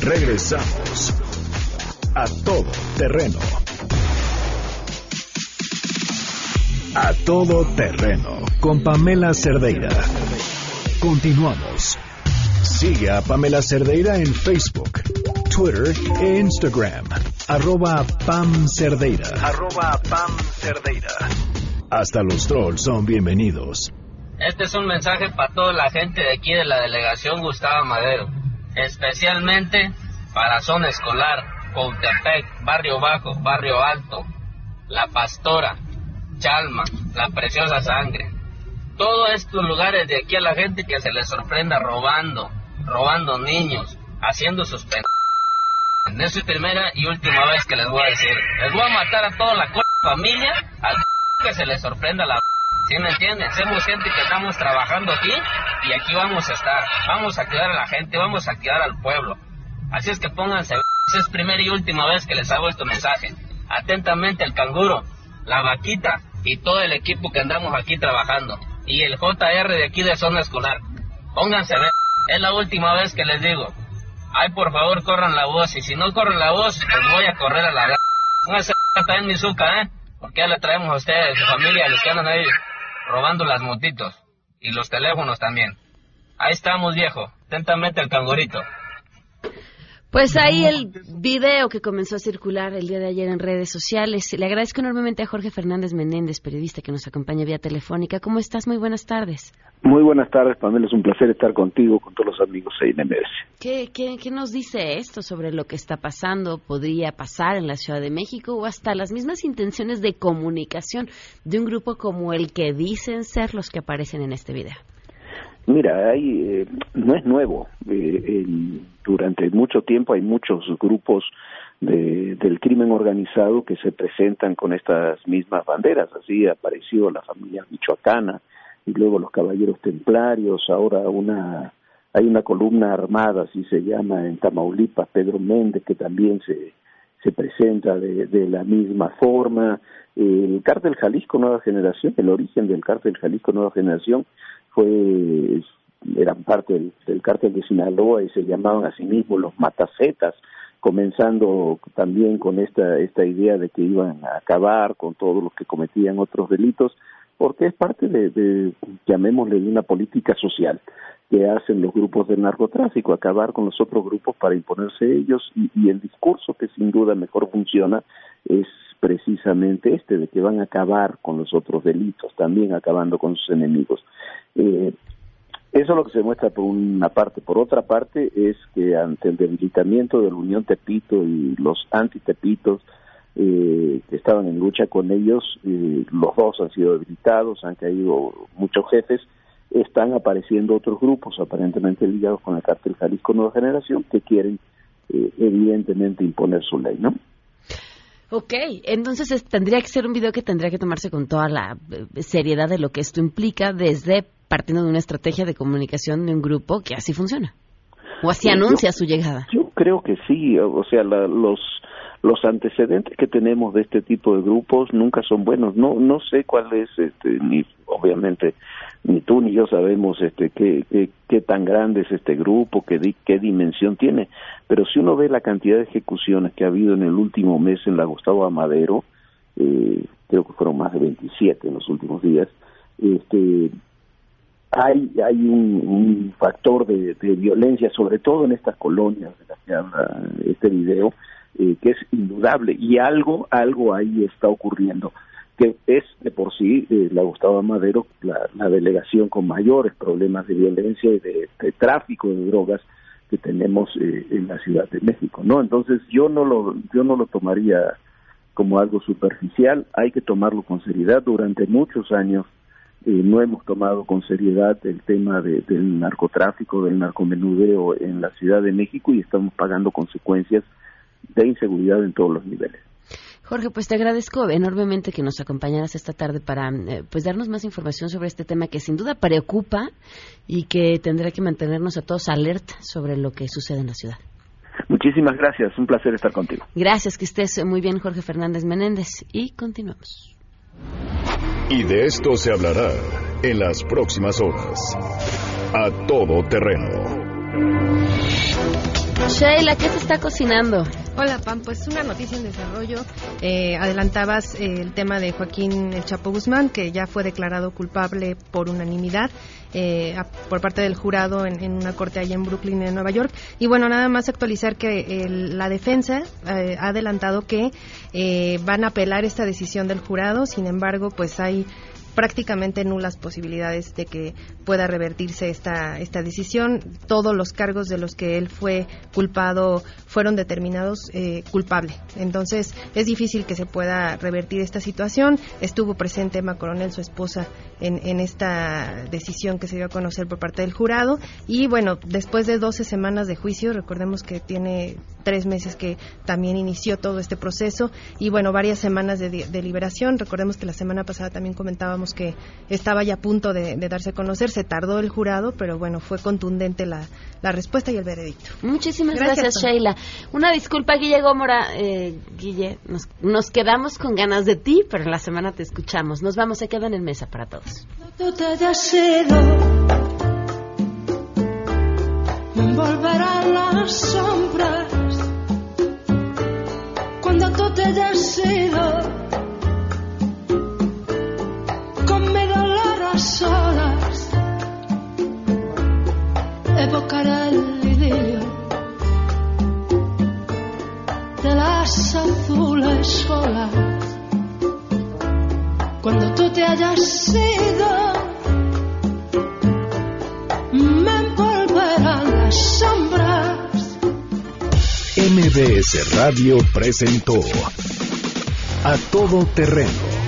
Regresamos a todo terreno. A todo terreno con Pamela Cerdeira. Continuamos. Sigue a Pamela Cerdeira en Facebook, Twitter e Instagram. Arroba Pam Cerdeira. Arroba Pam Cerdeira. Hasta los trolls son bienvenidos. Este es un mensaje para toda la gente de aquí de la delegación Gustavo Madero, especialmente para zona escolar, Coutepec, Barrio Bajo, Barrio Alto, La Pastora, Chalma, La Preciosa Sangre. Todos estos lugares de aquí a la gente que se les sorprenda robando, robando niños, haciendo sus pen... Es su primera y última vez que les voy a decir. Les voy a matar a toda la familia al que se les sorprenda la... ¿Sí me entienden? Somos gente que estamos trabajando aquí y aquí vamos a estar. Vamos a cuidar a la gente, vamos a cuidar al pueblo. Así es que pónganse... Es primera y última vez que les hago este mensaje. Atentamente el canguro, la vaquita y todo el equipo que andamos aquí trabajando. Y el JR de aquí de zona escolar. Pónganse a ver. Es la última vez que les digo. Ay, por favor, corran la voz. Y si no corren la voz, pues voy a correr a la ver. Pónganse en mi zuca, ¿eh? Porque ya le traemos a ustedes, su familia, los que andan ahí robando las motitos. Y los teléfonos también. Ahí estamos, viejo. Atentamente el cangurito. Pues ahí el video que comenzó a circular el día de ayer en redes sociales. Le agradezco enormemente a Jorge Fernández Menéndez, periodista que nos acompaña vía telefónica. ¿Cómo estás? Muy buenas tardes. Muy buenas tardes, Pamela. Es un placer estar contigo, con todos los amigos de INMS. ¿Qué, qué, qué nos dice esto sobre lo que está pasando, podría pasar en la Ciudad de México o hasta las mismas intenciones de comunicación de un grupo como el que dicen ser los que aparecen en este video? Mira, hay, eh, no es nuevo. Eh, durante mucho tiempo hay muchos grupos de- del crimen organizado que se presentan con estas mismas banderas. Así apareció la familia michoacana y luego los caballeros templarios. Ahora una hay una columna armada, así se llama, en Tamaulipas, Pedro Méndez, que también se, se presenta de, de la misma forma. El cártel Jalisco Nueva Generación, el origen del cártel Jalisco Nueva Generación fue eran parte del, cártel de Sinaloa y se llamaban a sí mismos los matacetas, comenzando también con esta esta idea de que iban a acabar con todos los que cometían otros delitos, porque es parte de, llamémosle, de una política social que hacen los grupos del narcotráfico, acabar con los otros grupos para imponerse ellos y el discurso que sin duda mejor funciona es precisamente este, de que van a acabar con los otros delitos, también acabando con sus enemigos. Eh, eso es lo que se muestra por una parte. Por otra parte es que ante el debilitamiento de la Unión Tepito y los anti-Tepitos eh, que estaban en lucha con ellos, eh, los dos han sido debilitados, han caído muchos jefes, están apareciendo otros grupos aparentemente ligados con el cártel Jalisco Nueva Generación que quieren eh, evidentemente imponer su ley, ¿no? Ok, entonces es- tendría que ser un video que tendría que tomarse con toda la eh, seriedad de lo que esto implica desde partiendo de una estrategia de comunicación de un grupo que así funciona. O así Sí, yo- anuncia su llegada. Yo creo que sí, o sea, la- los los antecedentes que tenemos de este tipo de grupos nunca son buenos. No no sé cuál es, este, ni obviamente ni tú ni yo sabemos este qué, qué, tan grande es este grupo, qué, di- qué dimensión tiene. Pero si uno ve la cantidad de ejecuciones que ha habido en el último mes en la Gustavo Amadero, eh, creo que fueron más de 27 en los últimos días, este hay hay un, un factor de, de violencia, sobre todo en estas colonias de las que habla este video, eh, que es indudable y algo algo ahí está ocurriendo que es de por sí eh, la Gustavo Madero la, la delegación con mayores problemas de violencia y de, tráfico de drogas que tenemos eh, en la Ciudad de México, ¿no? Entonces yo no lo yo no lo tomaría como algo superficial, hay que tomarlo con seriedad. Durante muchos años eh, no hemos tomado con seriedad el tema de- del narcotráfico, del narcomenudeo en la Ciudad de México y estamos pagando consecuencias de inseguridad en todos los niveles. Jorge, pues te agradezco enormemente que nos acompañaras esta tarde para eh, pues darnos más información sobre este tema que sin duda preocupa y que tendrá que mantenernos a todos alerta sobre lo que sucede en la ciudad. Muchísimas gracias, un placer estar contigo. Gracias, que estés muy bien, Jorge Fernández Menéndez. Y continuamos. Y de esto se hablará en las próximas horas. A todo terreno. Sheila, ¿qué se está cocinando? Hola, Pam. Pues una noticia en desarrollo. Eh, adelantabas eh, el tema de Joaquín El Chapo Guzmán, que ya fue declarado culpable por unanimidad eh, a- por parte del jurado en, en una corte allá en Brooklyn, en Nueva York. Y bueno, nada más actualizar que el- la defensa eh, ha adelantado que eh, van a apelar esta decisión del jurado. Sin embargo, pues hay prácticamente nulas posibilidades de que pueda revertirse esta, esta decisión. Todos los cargos de los que él fue culpado fueron determinados eh, culpable. Entonces es difícil que se pueda revertir esta situación. Estuvo presente Emma Coronel, su esposa, en, en esta decisión que se dio a conocer por parte del jurado. Y bueno, después de 12 semanas de juicio, recordemos que tiene tres meses que también inició todo este proceso y bueno, varias semanas de, de liberación. Recordemos que la semana pasada también comentábamos que estaba ya a punto de, de darse a conocer, se tardó el jurado, pero bueno, fue contundente la, la respuesta y el veredicto. Muchísimas gracias. Sheila. Una disculpa, Guille Gómora. Eh, Guille, nos, nos quedamos con ganas de ti, pero en la semana te escuchamos. Nos vamos, se quedan en mesa para todos. tú te hayas ido, volverán las sombras. Cuando tú te hayas ido, con mi dolor a solas, evocaré el idilio de las azules olas. Cuando tú te hayas ido, me envolverán las sombras. MBS Radio presentó A Todo Terreno